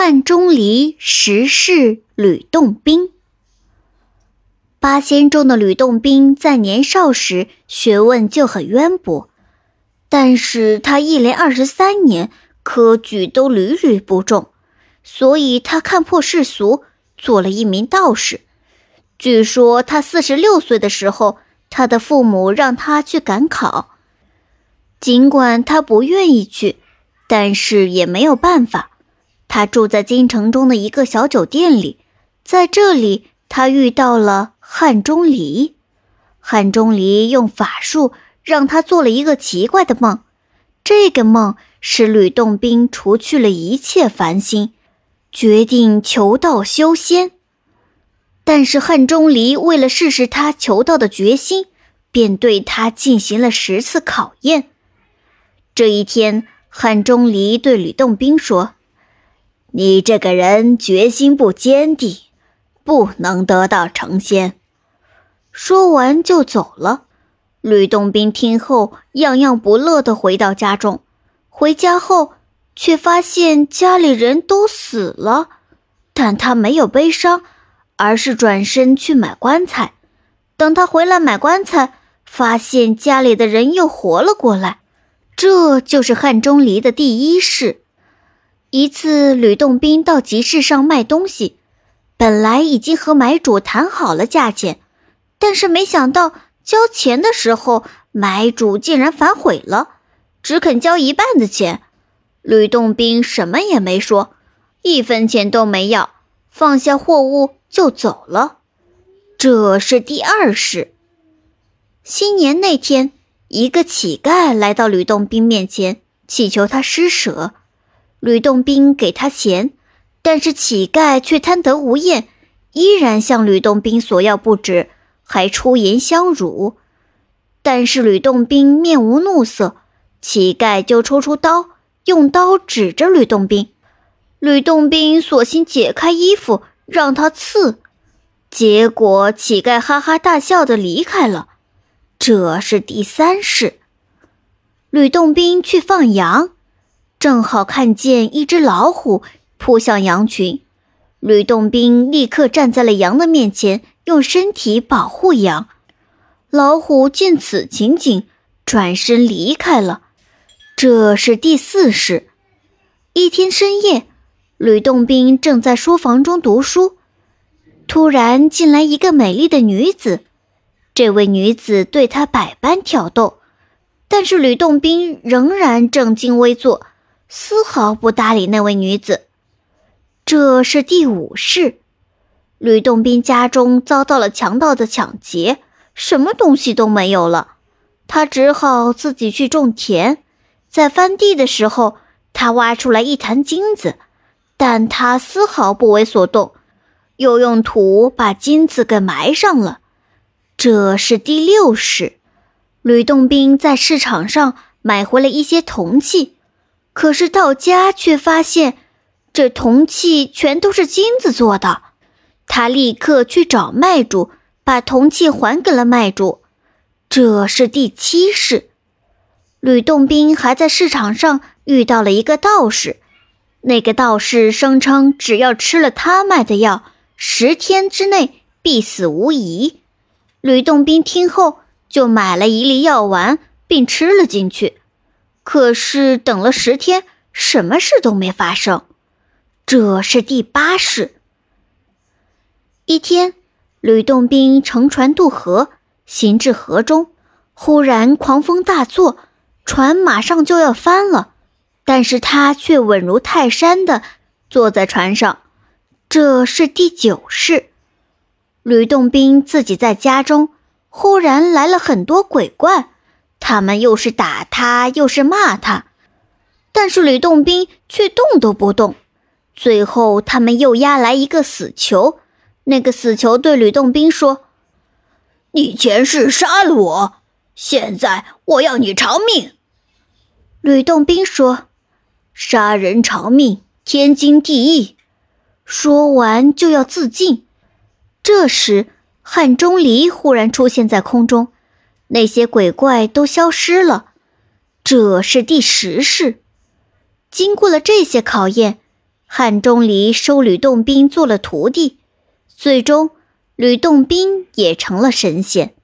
汉钟离十世吕洞宾。八仙中的吕洞宾在年少时学问就很渊博，但是他一连二十三年科举都屡屡不中，所以他看破世俗，做了一名道士。据说他四十六岁的时候，他的父母让他去赶考，尽管他不愿意去，但是也没有办法。他住在京城中的一个小酒店里，在这里，他遇到了汉钟离。汉钟离用法术让他做了一个奇怪的梦，这个梦使吕洞宾除去了一切烦心，决定求道修仙。但是汉钟离为了试试他求道的决心，便对他进行了十次考验。这一天，汉钟离对吕洞宾说。你这个人决心不坚定，不能得到成仙。说完就走了。吕洞宾听后，样样不乐的回到家中。回家后，却发现家里人都死了，但他没有悲伤，而是转身去买棺材。等他回来买棺材，发现家里的人又活了过来。这就是汉钟离的第一世。一次，吕洞宾到集市上卖东西，本来已经和买主谈好了价钱，但是没想到交钱的时候，买主竟然反悔了，只肯交一半的钱。吕洞宾什么也没说，一分钱都没要，放下货物就走了。这是第二世。新年那天，一个乞丐来到吕洞宾面前，祈求他施舍。吕洞宾给他钱，但是乞丐却贪得无厌，依然向吕洞宾索要不止，还出言相辱。但是吕洞宾面无怒色，乞丐就抽出刀，用刀指着吕洞宾。吕洞宾索性解开衣服让他刺，结果乞丐哈哈大笑的离开了。这是第三世，吕洞宾去放羊。正好看见一只老虎扑向羊群，吕洞宾立刻站在了羊的面前，用身体保护羊。老虎见此情景，转身离开了。这是第四世。一天深夜，吕洞宾正在书房中读书，突然进来一个美丽的女子。这位女子对他百般挑逗，但是吕洞宾仍然正襟危坐。丝毫不搭理那位女子。这是第五世，吕洞宾家中遭到了强盗的抢劫，什么东西都没有了，他只好自己去种田。在翻地的时候，他挖出来一坛金子，但他丝毫不为所动，又用土把金子给埋上了。这是第六世，吕洞宾在市场上买回了一些铜器。可是到家却发现，这铜器全都是金子做的。他立刻去找卖主，把铜器还给了卖主。这是第七世。吕洞宾还在市场上遇到了一个道士，那个道士声称，只要吃了他卖的药，十天之内必死无疑。吕洞宾听后，就买了一粒药丸，并吃了进去。可是等了十天，什么事都没发生。这是第八世。一天，吕洞宾乘船渡河，行至河中，忽然狂风大作，船马上就要翻了，但是他却稳如泰山的坐在船上。这是第九世。吕洞宾自己在家中，忽然来了很多鬼怪。他们又是打他，又是骂他，但是吕洞宾却动都不动。最后，他们又押来一个死囚，那个死囚对吕洞宾说：“你前世杀了我，现在我要你偿命。”吕洞宾说：“杀人偿命，天经地义。”说完就要自尽。这时，汉钟离忽然出现在空中。那些鬼怪都消失了，这是第十世。经过了这些考验，汉钟离收吕洞宾做了徒弟，最终吕洞宾也成了神仙。